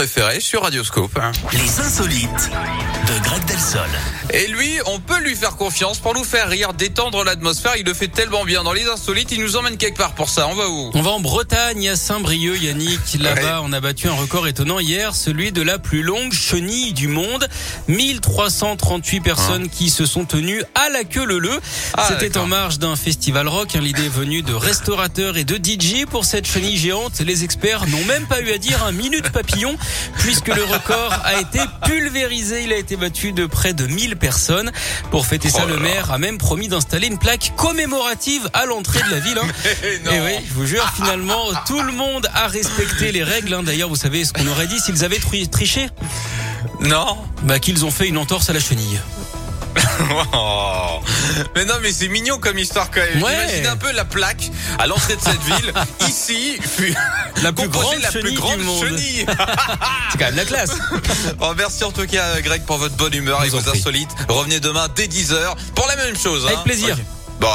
préférés sur Radioscope. Les insolites de Greg Delsol. Et lui, on peut lui faire confiance pour nous faire rire, détendre l'atmosphère. Il le fait tellement bien dans les insolites. Il nous emmène quelque part pour ça. On va où? On va en Bretagne, à Saint-Brieuc, Yannick. Là-bas, on a battu un record étonnant hier, celui de la plus longue chenille du monde. 1338 personnes qui se sont tenues à la queue leu Ah, C'était en marge d'un festival rock. hein. L'idée est venue de restaurateurs et de DJ pour cette chenille géante. Les experts n'ont même pas eu à dire un minute papillon puisque le record a été pulvérisé. Il a été battu de près de 1000 personnes. Pour fêter ça, Oh le maire a même promis d'installer une plaque commémorative à l'entrée de la ville. hein. non. Et oui, je vous jure, finalement, tout le monde a respecté les règles. hein. D'ailleurs, vous savez ce qu'on aurait dit s'ils avaient tri- triché? Non Bah qu'ils ont fait une entorse à la chenille. Oh. Mais non, mais c'est mignon comme histoire quand même. Ouais. Imagine un peu la plaque à l'entrée de cette ville. Ici, fut La plus composée grande la plus grande du monde. chenille. C'est quand même la classe. Bon, merci en tout cas, Greg, pour votre bonne humeur et vous vos insolites. Revenez demain dès 10h pour la même chose. Avec hein. plaisir. Ok.